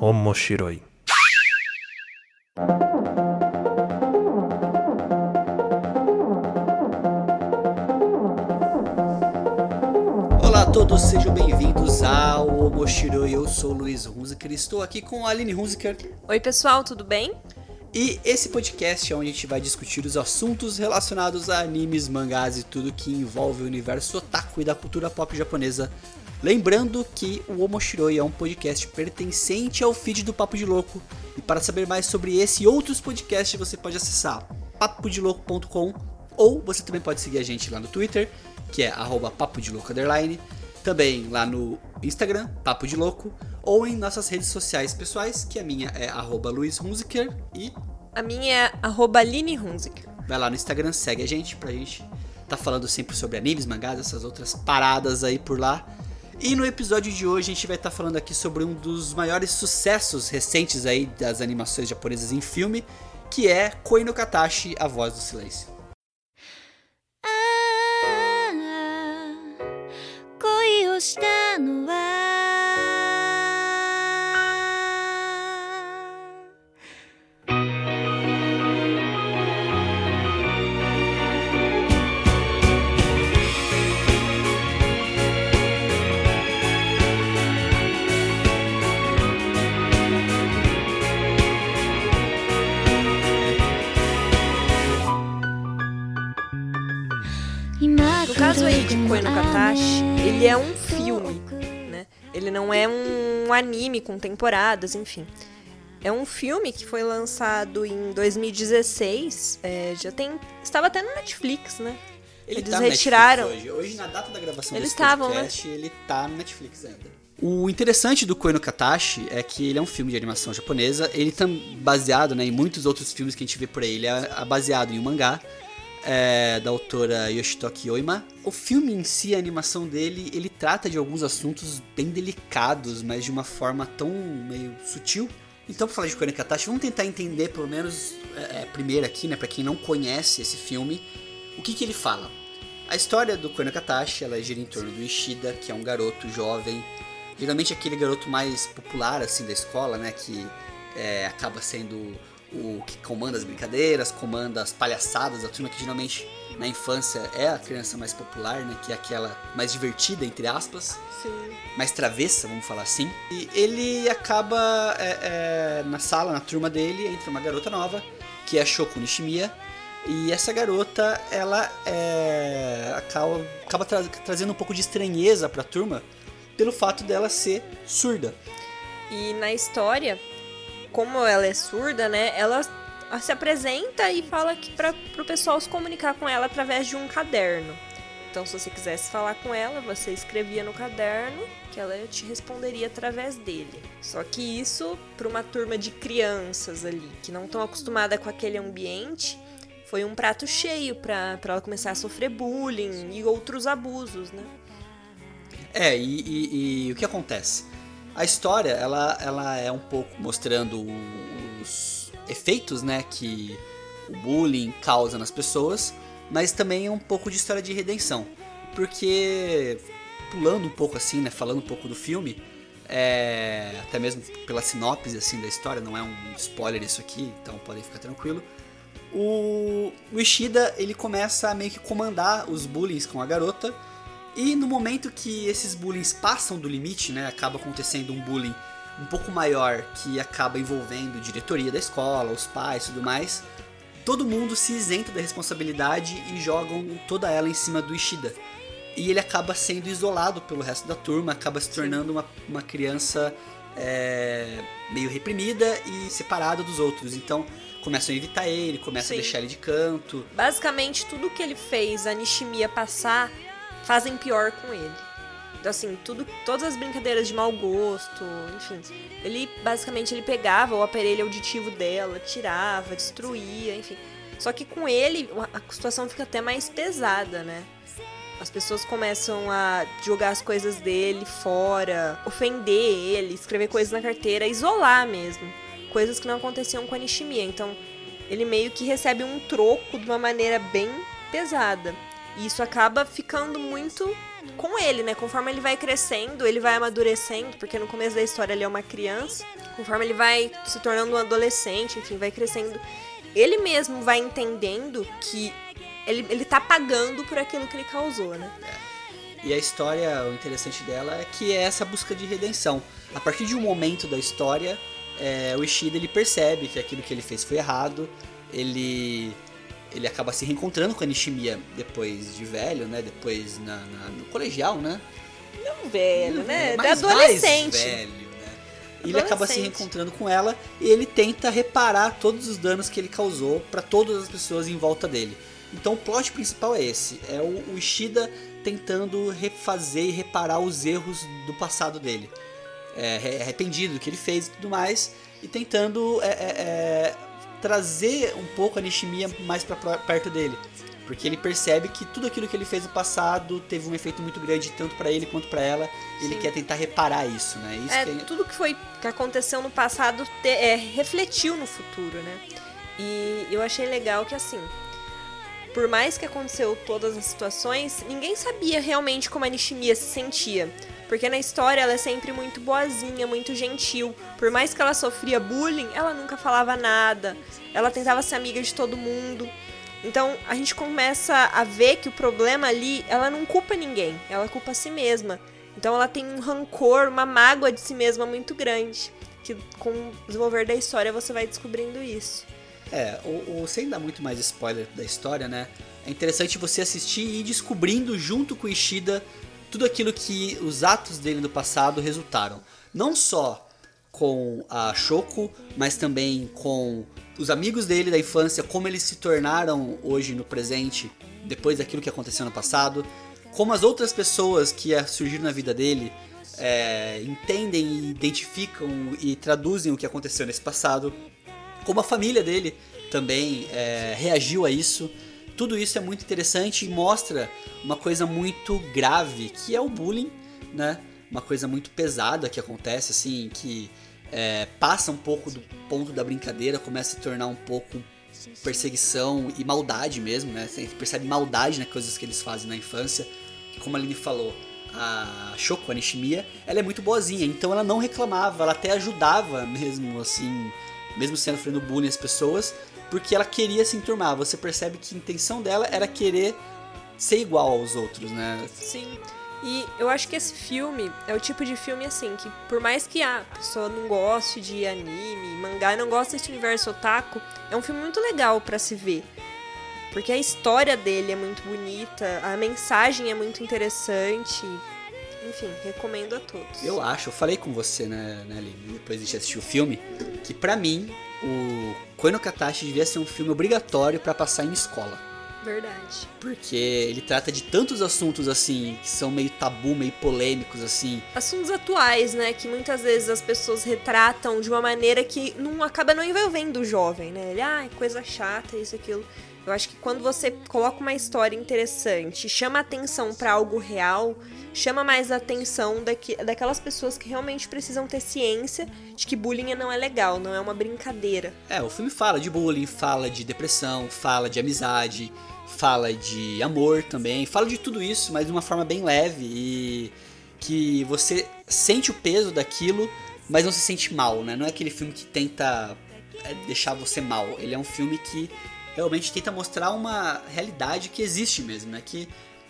Omoshiroi. Olá a todos, sejam bem-vindos ao Omoshiroi. Eu sou o Luiz Hunziker e estou aqui com a Aline Hunziker. Oi, pessoal, tudo bem? E esse podcast é onde a gente vai discutir os assuntos relacionados a animes, mangás e tudo que envolve o universo otaku e da cultura pop japonesa. Lembrando que o Omoshiroi é um podcast pertencente ao feed do Papo de Louco. E para saber mais sobre esse e outros podcasts, você pode acessar papodelouco.com ou você também pode seguir a gente lá no Twitter, que é arroba também lá no Instagram, Papo de Louco, ou em nossas redes sociais pessoais, que a minha é arroba Luiz Hunziker e A minha é arroba Aline Hunziker. vai lá no Instagram, segue a gente pra gente tá falando sempre sobre animes, mangás, essas outras paradas aí por lá. E no episódio de hoje a gente vai estar falando aqui sobre um dos maiores sucessos recentes aí das animações japonesas em filme, que é Koi no Katashi, A Voz do Silêncio. ああ Koi no Katashi, ele é um filme, né? Ele não é um anime com temporadas, enfim. É um filme que foi lançado em 2016, é, já tem... Estava até no Netflix, né? Eles tá retiraram. Hoje. hoje, na data da gravação Eles desse estavam, né? podcast, ele tá no Netflix ainda. O interessante do Koi no Katashi é que ele é um filme de animação japonesa. Ele tá baseado né, em muitos outros filmes que a gente vê por aí. Ele é é baseado em um mangá é, da autora Yoshitoki Oima. O filme em si, a animação dele, ele trata de alguns assuntos bem delicados, mas de uma forma tão meio sutil. Então, pra falar de Koi no Katashi, vamos tentar entender, pelo menos, é, é, primeiro aqui, né, pra quem não conhece esse filme, o que, que ele fala. A história do Koi no Katashi, ela gira em torno do Ishida, que é um garoto jovem, geralmente aquele garoto mais popular, assim, da escola, né, que é, acaba sendo o que comanda as brincadeiras, comanda as palhaçadas da turma, que geralmente na infância é a criança mais popular, né, que é aquela mais divertida, entre aspas Sim. mais travessa, vamos falar assim. E ele acaba é, é, na sala, na turma dele, entra uma garota nova, que é a Shoko Nishimiya. E essa garota, ela é, acaba, acaba tra- trazendo um pouco de estranheza pra turma pelo fato dela ser surda. E na história, como ela é surda, né? Ela se apresenta e fala que para o pessoal se comunicar com ela através de um caderno. Então, se você quisesse falar com ela, você escrevia no caderno que ela te responderia através dele. Só que isso, para uma turma de crianças ali que não estão acostumada com aquele ambiente, foi um prato cheio para ela começar a sofrer bullying e outros abusos, né? É, e, e- e o que acontece? A história, ela, ela é um pouco mostrando os efeitos, né, que o bullying causa nas pessoas, mas também é um pouco de história de redenção. Porque, pulando um pouco assim, né, falando um pouco do filme, é, até mesmo pela sinopse assim da história, não é um spoiler isso aqui, então podem ficar tranquilo. O, o Ishida, ele começa a meio que comandar os bullies com a garota, e no momento que esses bullying passam do limite, né, acaba acontecendo um bullying um pouco maior que acaba envolvendo diretoria da escola, os pais e tudo mais, todo mundo se isenta da responsabilidade e jogam toda ela em cima do Ishida. E ele acaba sendo isolado pelo resto da turma, acaba se tornando uma, uma criança é, meio reprimida e separada dos outros. Então começam a evitar ele, começam Sim. a deixar ele de canto. Basicamente, tudo que ele fez a Nishimiya passar, fazem pior com ele. Então, assim, tudo, todas as brincadeiras de mau gosto, enfim. Ele, basicamente, ele pegava o aparelho auditivo dela, tirava, destruía, enfim. Só que com ele, a situação fica até mais pesada, né? As pessoas começam a jogar as coisas dele fora, ofender ele, escrever coisas na carteira, isolar mesmo. Coisas que não aconteciam com a Nishimiya. Então, ele meio que recebe um troco de uma maneira bem pesada. E isso acaba ficando muito com ele, né? Conforme ele vai crescendo, ele vai amadurecendo, porque no começo da história ele é uma criança. Conforme ele vai se tornando um adolescente, enfim, vai crescendo, ele mesmo vai entendendo que ele, ele tá pagando por aquilo que ele causou, né? E a história, o interessante dela é que é essa busca de redenção. A partir de um momento da história, é, o Ishida ele percebe que aquilo que ele fez foi errado, ele ele acaba se reencontrando com a Nishimiya depois de velho, né? Depois na, na- no colegial, né? Não velho, né? Mais- da adolescente. mais velho, né? E ele acaba se reencontrando com ela e ele tenta reparar todos os danos que ele causou para todas as pessoas em volta dele. Então o plot principal é esse, é o, o Ishida tentando refazer e reparar os erros do passado dele. É, re- arrependido do que ele fez e tudo mais, e tentando é, é, é, trazer um pouco a Nishimiya mais para perto dele. Porque ele percebe que tudo aquilo que ele fez no passado teve um efeito muito grande tanto pra ele quanto pra ela. Ele Sim. quer tentar reparar isso, né? Isso É, que é- tudo que foi que aconteceu no passado te- é, refletiu no futuro, né? E eu achei legal que assim, por mais que aconteceu todas as situações, ninguém sabia realmente como a Nishimiya se sentia. Porque na história ela é sempre muito boazinha, muito gentil. Por mais que ela sofria bullying, ela nunca falava nada. Ela tentava ser amiga de todo mundo. Então a gente começa a ver que o problema ali, ela não culpa ninguém, ela culpa a si mesma. Então ela tem um rancor, uma mágoa de si mesma muito grande. Que com o desenvolver da história você vai descobrindo isso. É, o, o- sem dar muito mais spoiler da história, né? É interessante você assistir e ir descobrindo junto com Ishida tudo aquilo que os atos dele no passado resultaram. Não só com a Shoko, mas também com os amigos dele da infância, como eles se tornaram hoje no presente, depois daquilo que aconteceu no passado, como as outras pessoas que surgiram na vida dele é, entendem e identificam e traduzem o que aconteceu nesse passado, como a família dele também é, reagiu a isso. Tudo isso é muito interessante e mostra uma coisa muito grave, que é o bullying, né? Uma coisa muito pesada que acontece, assim, que é, passa um pouco do ponto da brincadeira, começa a se tornar um pouco perseguição e maldade mesmo, né? Você percebe maldade nas coisas que eles fazem na infância. Como a Aline falou, a Shoko, a Nishimiya, ela é muito boazinha, então ela não reclamava, ela até ajudava mesmo, assim, mesmo sendo sofrendo bullying as pessoas, porque ela queria se enturmar. Você percebe que a intenção dela era querer ser igual aos outros, né? Sim. E eu acho que esse filme é o tipo de filme assim que por mais que a pessoa não goste de anime, mangá, não goste desse universo otaku, é um filme muito legal pra se ver. Porque a história dele é muito bonita, a mensagem é muito interessante. Enfim, recomendo a todos. Eu acho, eu falei com você, né, né Aline, depois de assistir o filme, que pra mim, o Koino Katashi devia ser um filme obrigatório pra passar em escola. Verdade. Porque ele trata de tantos assuntos assim, que são meio tabu, meio polêmicos assim. Assuntos atuais, né? Que muitas vezes as pessoas retratam de uma maneira que não acaba não envolvendo o jovem, né? Ele, ah, coisa chata, isso, aquilo. Eu acho que quando você coloca uma história interessante, chama atenção pra algo real, chama mais atenção daqui, daquelas pessoas que realmente precisam ter ciência de que bullying não é legal, não é uma brincadeira. É, o filme fala de bullying, fala de depressão, fala de amizade, fala de amor também, fala de tudo isso, mas de uma forma bem leve e que você sente o peso daquilo, mas não se sente mal, né? Não é aquele filme que tenta é, deixar você mal. Ele é um filme que realmente tenta mostrar uma realidade que existe mesmo, né? Que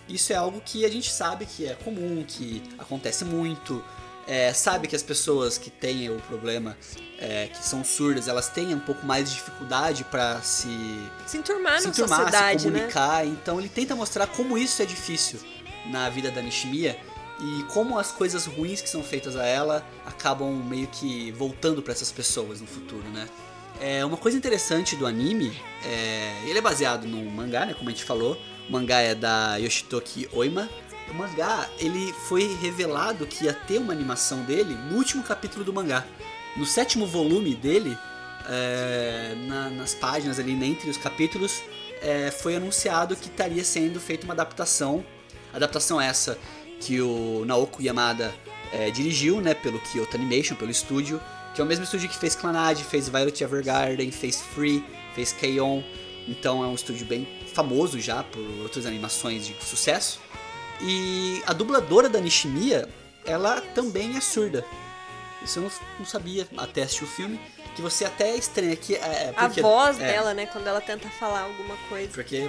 isso é algo que a gente sabe que é comum, que acontece muito. É, sabe que as pessoas que têm o problema, é, que são surdas, elas têm um pouco mais de dificuldade para se Se enturmar se na enturmar, se sociedade, né? comunicar. Então ele tenta mostrar como isso é difícil na vida da Nishimiya e como as coisas ruins que são feitas a ela acabam meio que voltando para essas pessoas no futuro, né? É, uma coisa interessante do anime, é, ele é baseado num mangá, né, como a gente falou. O mangá é da Yoshitoki Oima. O mangá, ele foi revelado que ia ter uma animação dele no último capítulo do mangá. No sétimo volume dele, é, na- nas páginas ali, entre os capítulos, é, foi anunciado que estaria sendo feita uma adaptação. Adaptação essa que o Naoko Yamada é, dirigiu, né, pelo Kyoto Animation, pelo estúdio, que é o mesmo estúdio que fez Clannad, fez Violet Evergarden, fez Free, fez K-On! Então é um estúdio bem famoso já por outras animações de sucesso. E a dubladora da Nishimiya, ela também é surda. Isso eu não, não sabia até assistir o filme. Que você até estranha que. É, A porque- voz é, dela, né, quando ela tenta falar alguma coisa. Porque,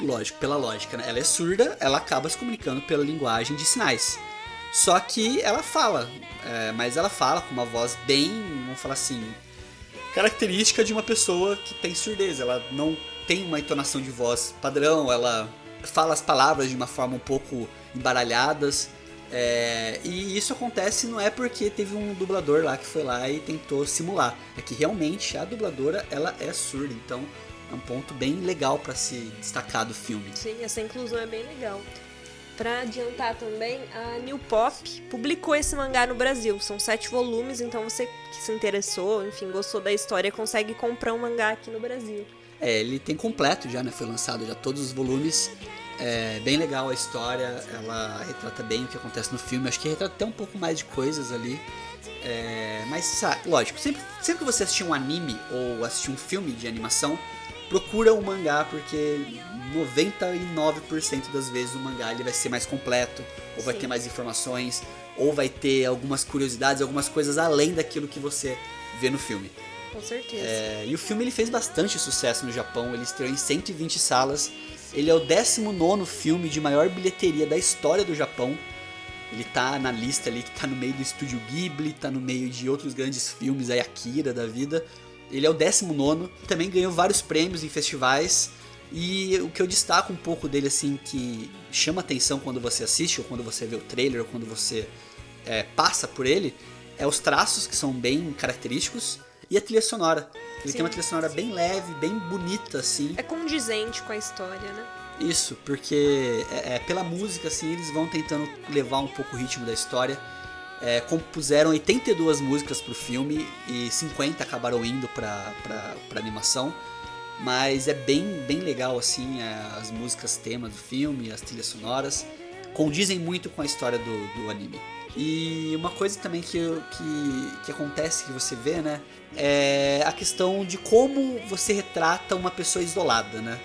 lógico, pela lógica, né? Ela é surda, ela acaba se comunicando pela linguagem de sinais. Só que ela fala, é, mas ela fala com uma voz bem, vamos falar assim, característica de uma pessoa que tem surdez. Ela não tem uma entonação de voz padrão, ela fala as palavras de uma forma um pouco embaralhadas. é, e isso acontece não é porque teve um dublador lá que foi lá e tentou simular. É que realmente a dubladora ela é surda, então é um ponto bem legal para se destacar do filme. Sim, essa inclusão é bem legal. Pra adiantar também, a New Pop publicou esse mangá no Brasil. São sete volumes, então você que se interessou, enfim, gostou da história, consegue comprar um mangá aqui no Brasil. É, ele tem completo já, né? Foi lançado já todos os volumes. É bem legal a história, ela retrata bem o que acontece no filme. Acho que retrata até um pouco mais de coisas ali. É, mas, sabe, lógico, sempre, sempre que você assistir um anime ou assistir um filme de animação, procura um mangá, porque 99% das vezes o mangá ele vai ser mais completo, ou vai Sim. ter mais informações, ou vai ter algumas curiosidades, algumas coisas além daquilo que você vê no filme. Com certeza. É, e o filme ele fez bastante sucesso no Japão, ele estreou em 120 salas. Ele é o 19 filme de maior bilheteria da história do Japão. Ele tá na lista ali que tá no meio do estúdio Ghibli, tá no meio de outros grandes filmes, aí Akira da vida. Ele é o 19, também ganhou vários prêmios em festivais. E o que eu destaco um pouco dele, assim, que chama atenção quando você assiste, ou quando você vê o trailer, ou quando você é, passa por ele, é os traços que são bem característicos e a trilha sonora. Ele Sim. tem uma trilha sonora bem leve, bem bonita, assim. É condizente com a história, né? Isso, porque é, é, pela música, assim, eles vão tentando levar um pouco o ritmo da história. É, compuseram 82 músicas pro filme e 50 acabaram indo pra animação. Mas é bem, bem legal, assim, é, as músicas tema do filme, as trilhas sonoras. Condizem muito com a história do, do anime. E uma coisa também que, que, que acontece, que você vê, né? É a questão de como você retrata uma pessoa isolada, né?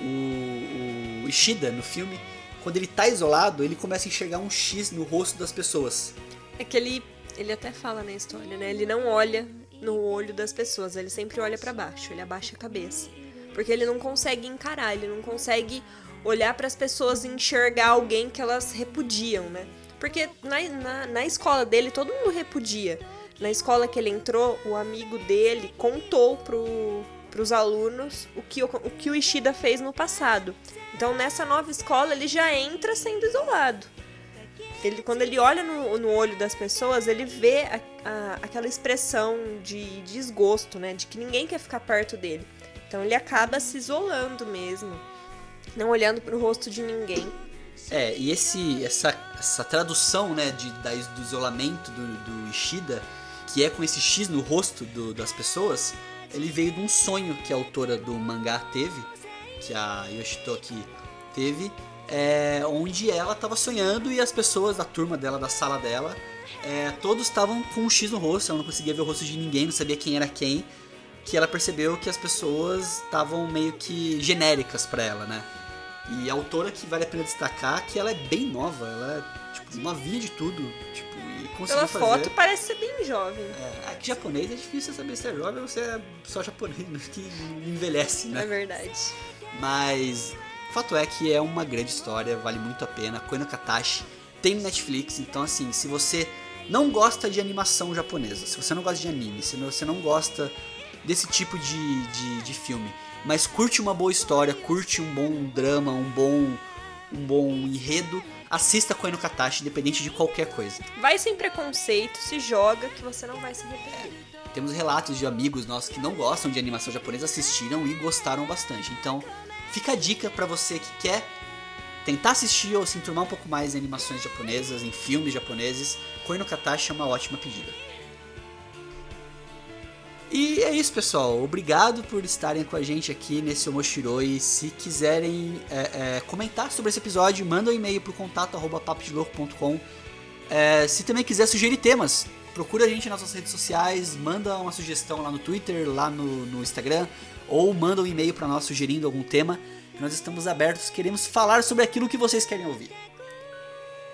o, o Ishida no filme, quando ele tá isolado, ele começa a enxergar um X no rosto das pessoas. É que ele, ele até fala na história, né? Ele não olha no olho das pessoas, ele sempre olha pra baixo, ele abaixa a cabeça. Porque ele não consegue encarar, ele não consegue olhar pras pessoas e enxergar alguém que elas repudiam, né? Porque na, na, na escola dele todo mundo repudia. Na escola que ele entrou, o amigo dele contou pro, pros alunos o que, o, o que o Ishida fez no passado. Então nessa nova escola ele já entra sendo isolado. Ele, quando ele olha no, no olho das pessoas, ele vê a- a- aquela expressão de desgosto, né? De que ninguém quer ficar perto dele. Então ele acaba se isolando mesmo. Não olhando pro rosto de ninguém. É, e esse, essa, essa tradução né, de, da, do isolamento do, do Ishida, que é com esse X no rosto do- das pessoas, ele veio de um sonho que a autora do mangá teve, que a Yoshitoki teve, é, onde ela estava sonhando e as pessoas da turma dela, da sala dela, é, todos estavam com um X no rosto, ela não conseguia ver o rosto de ninguém, não sabia quem era quem, que ela percebeu que as pessoas estavam meio que genéricas pra ela, né? E a autora que vale a pena destacar que ela é bem nova, ela é tipo novinha de tudo, tipo, e conseguiu Pela fazer. foto parece ser bem jovem. É, é que japonês é difícil saber se é jovem ou se é só japonês que envelhece, É né? verdade. Mas fato é que é uma grande história, vale muito a pena. Koino Katashi tem no Netflix, então assim, se você não gosta de animação japonesa, se você não gosta de anime, se você não gosta desse tipo de, de, de filme, mas curte uma boa história, curte um bom drama, um bom, um bom enredo, assista Koino Katashi, independente de qualquer coisa. Vai sem preconceito, se joga que você não vai se arrepender. Temos relatos de amigos nossos que não gostam de animação japonesa, assistiram e gostaram bastante. Então, fica a dica pra você que quer tentar assistir ou se enturmar um pouco mais em animações japonesas, em filmes japoneses. Koino Katashi é uma ótima pedida. E é isso, pessoal. Obrigado por estarem com a gente aqui nesse Omoshiroi. Se quiserem é, é, comentar sobre esse episódio, manda um e-mail pro contato arroba papodelouco.com. É, se também quiser sugerir temas, procura a gente nas nossas redes sociais, manda uma sugestão lá no Twitter, lá no, no Instagram, ou manda um e-mail para nós sugerindo algum tema. Nós estamos abertos, queremos falar sobre aquilo que vocês querem ouvir.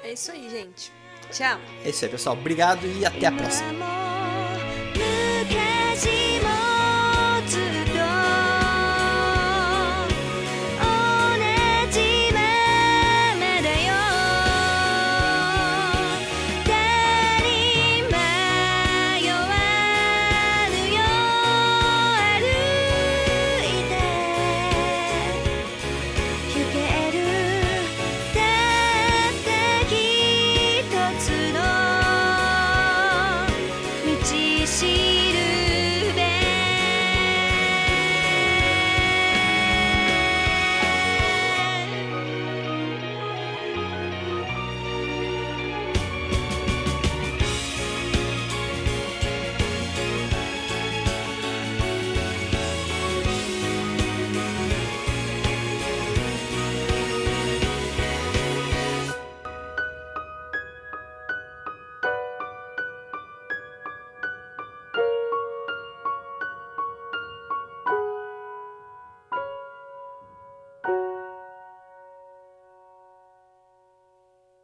É isso aí, gente. Tchau. É isso aí, pessoal. Obrigado e até a próxima.